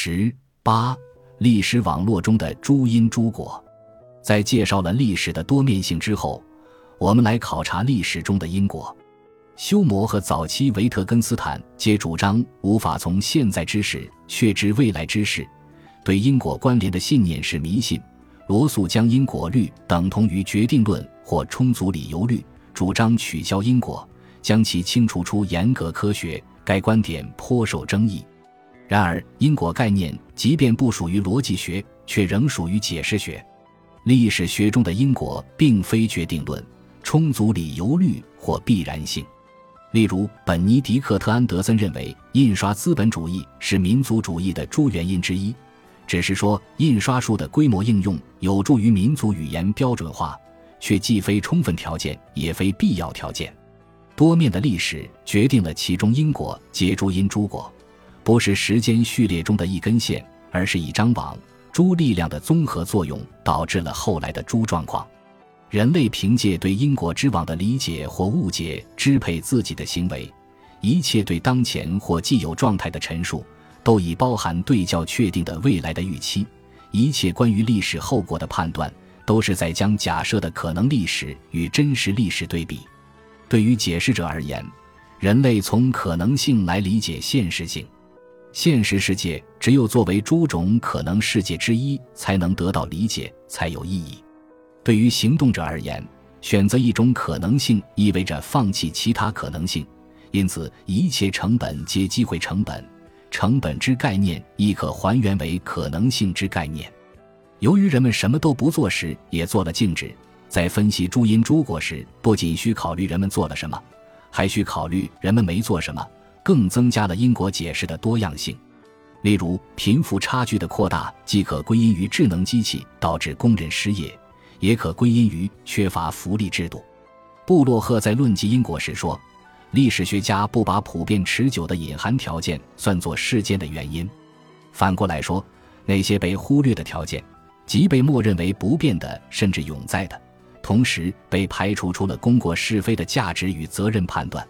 十八，历史网络中的诸因诸果。在介绍了历史的多面性之后，我们来考察历史中的因果。休谟和早期维特根斯坦皆主张无法从现在之事确知未来之事，对因果关联的信念是迷信。罗素将因果律等同于决定论或充足理由律，主张取消因果，将其清除出严格科学。该观点颇受争议。然而，因果概念即便不属于逻辑学，却仍属于解释学。历史学中的因果并非决定论、充足理由律或必然性。例如，本尼迪克特·安德森认为，印刷资本主义是民族主义的诸原因之一，只是说印刷术的规模应用有助于民族语言标准化，却既非充分条件，也非必要条件。多面的历史决定了其中因果皆诸因诸果，不是时间序列中的一根线，而是一张网。诸力量的综合作用导致了后来的诸状况。人类凭借对因果之网的理解或误解支配自己的行为，一切对当前或既有状态的陈述都已包含对较确定的未来的预期。一切关于历史后果的判断都是在将假设的可能历史与真实历史对比。对于解释者而言，人类从可能性来理解现实性。现实世界只有作为诸种可能世界之一，才能得到理解，才有意义。对于行动者而言，选择一种可能性意味着放弃其他可能性，因此一切成本皆机会成本。成本之概念亦可还原为可能性之概念。由于人们什么都不做时也做了静止。在分析诸因诸果时，不仅需考虑人们做了什么，还需考虑人们没做什么，更增加了因果解释的多样性。例如，贫富差距的扩大既可归因于智能机器导致工人失业，也可归因于缺乏福利制度。布洛赫在论及因果时说：“历史学家不把普遍持久的隐含条件算作事件的原因。反过来说，那些被忽略的条件，即被默认为不变的，甚至永在的。”同时被排除出了功过是非的价值与责任判断。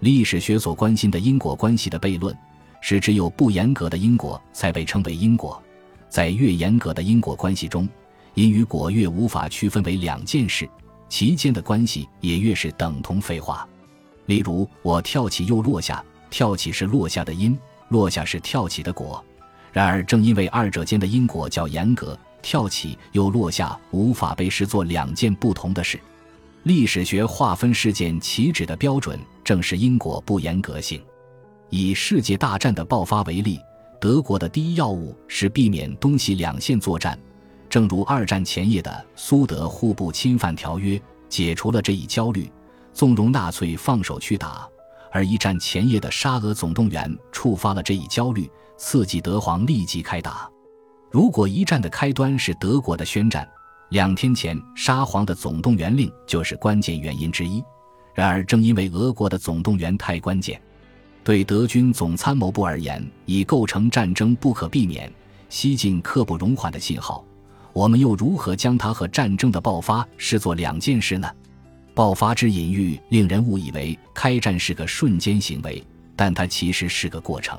历史学所关心的因果关系的悖论，是只有不严格的因果才被称为因果。在越严格的因果关系中，因与果越无法区分为两件事，其间的关系也越是等同废话。例如，我跳起又落下，跳起是落下的因，落下是跳起的果。然而，正因为二者间的因果较严格。跳起又落下，无法被视作两件不同的事。历史学划分事件起止的标准，正是因果不严格性。以世界大战的爆发为例，德国的第一要务是避免东西两线作战，正如二战前夜的苏德互不侵犯条约解除了这一焦虑，纵容纳粹放手去打；而一战前夜的沙俄总动员触发了这一焦虑，刺激德皇立即开打。如果一战的开端是德国的宣战，两天前沙皇的总动员令就是关键原因之一。然而，正因为俄国的总动员太关键，对德军总参谋部而言，已构成战争不可避免、西进刻不容缓的信号。我们又如何将它和战争的爆发视作两件事呢？爆发之隐喻令人误以为开战是个瞬间行为，但它其实是个过程。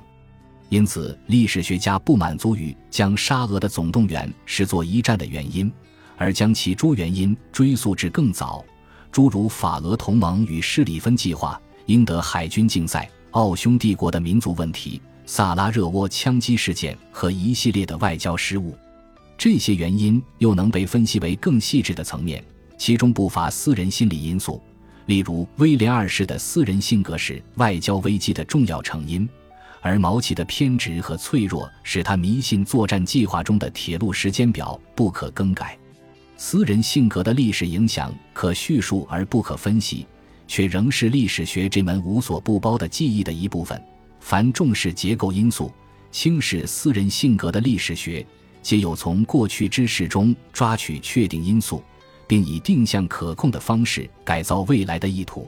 因此，历史学家不满足于将沙俄的总动员视作一战的原因，而将其诸原因追溯至更早，诸如法俄同盟与施里芬计划、英德海军竞赛、奥匈帝国的民族问题、萨拉热窝枪击事件和一系列的外交失误。这些原因又能被分析为更细致的层面，其中不乏私人心理因素，例如威廉二世的私人性格是外交危机的重要成因。而毛奇的偏执和脆弱使他迷信作战计划中的铁路时间表不可更改。私人性格的历史影响可叙述而不可分析，却仍是历史学这门无所不包的技艺的一部分。凡重视结构因素、轻视私人性格的历史学，皆有从过去之事中抓取确定因素，并以定向可控的方式改造未来的意图。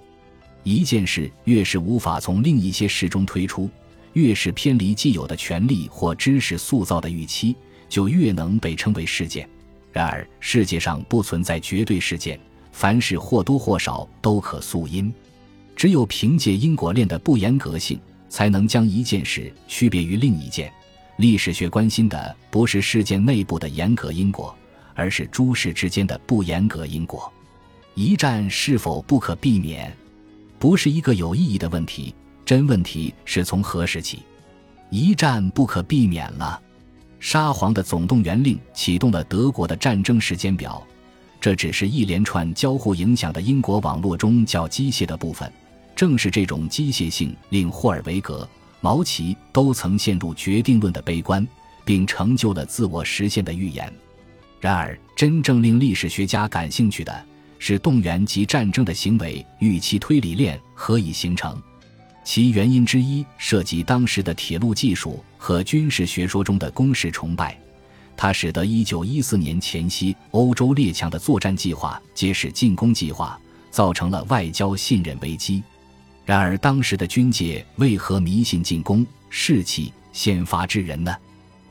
一件事越是无法从另一些事中推出。越是偏离既有的权利或知识塑造的预期，就越能被称为事件。然而，世界上不存在绝对事件，凡事或多或少都可溯因。只有凭借因果链的不严格性，才能将一件事区别于另一件，历史学关心的不是事件内部的严格因果，而是诸事之间的不严格因果。一战是否不可避免，不是一个有意义的问题。真问题是从何时起，一战不可避免了。沙皇的总动员令启动了德国的战争时间表，这只是一连串交互影响的因果网络中较机械的部分。正是这种机械性，令霍尔维格、毛奇都曾陷入决定论的悲观，并成就了自我实现的预言。然而，真正令历史学家感兴趣的是动员及战争的行为预期推理链何以形成。其原因之一涉及当时的铁路技术和军事学说中的攻势崇拜，它使得1914年前夕欧洲列强的作战计划皆是进攻计划，造成了外交信任危机。然而，当时的军界为何迷信进攻、士气、先发制人呢？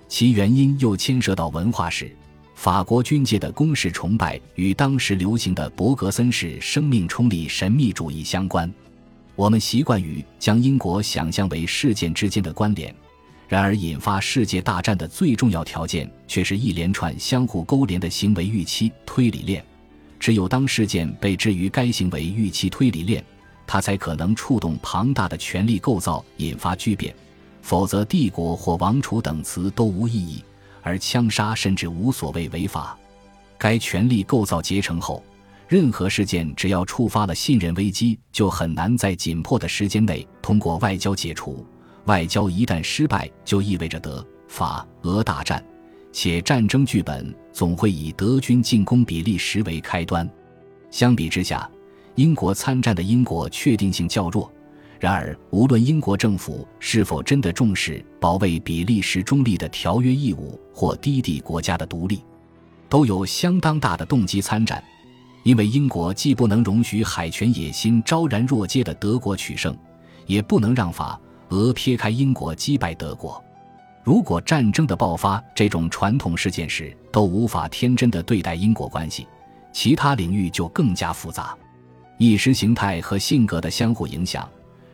其原因又牵涉到文化史。法国军界的攻势崇拜与当时流行的伯格森式生命冲力神秘主义相关。我们习惯于将英国想象为事件之间的关联，然而引发世界大战的最重要条件却是一连串相互勾连的行为预期推理链。只有当事件被置于该行为预期推理链，它才可能触动庞大的权力构造，引发巨变。否则，帝国或王储等词都无意义，而枪杀甚至无所谓违法。该权力构造结成后。任何事件只要触发了信任危机，就很难在紧迫的时间内通过外交解除。外交一旦失败，就意味着德法俄大战，且战争剧本总会以德军进攻比利时为开端。相比之下，英国参战的英国确定性较弱。然而，无论英国政府是否真的重视保卫比利时中立的条约义务或低地国家的独立，都有相当大的动机参战。因为英国既不能容许海权野心昭然若揭的德国取胜，也不能让法俄撇开英国击败德国。如果战争的爆发这种传统事件时都无法天真的对待因果关系，其他领域就更加复杂。意识形态和性格的相互影响，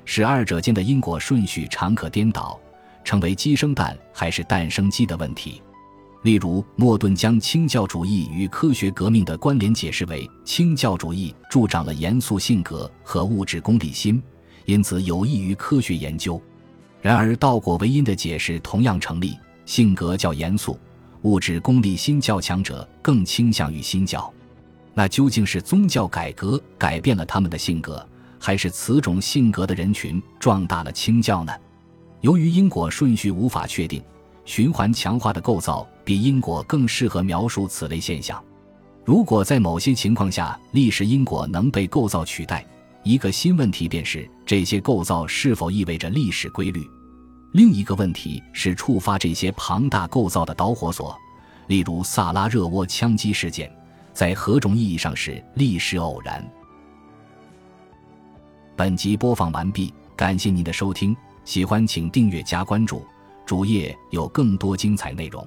使二者间的因果顺序常可颠倒，成为鸡生蛋还是蛋生鸡的问题。例如，莫顿将清教主义与科学革命的关联解释为清教主义助长了严肃性格和物质功利心，因此有益于科学研究。然而，道果为因的解释同样成立：性格较严肃，物质功利心较强者更倾向于新教。那究竟是宗教改革改变了他们的性格，还是此种性格的人群壮大了清教呢？由于因果顺序无法确定。循环强化的构造比因果更适合描述此类现象。如果在某些情况下历史因果能被构造取代，一个新问题便是这些构造是否意味着历史规律。另一个问题是触发这些庞大构造的导火索，例如萨拉热窝枪击事件，在何种意义上是历史偶然？本集播放完毕，感谢您的收听，喜欢请订阅加关注。主页有更多精彩内容。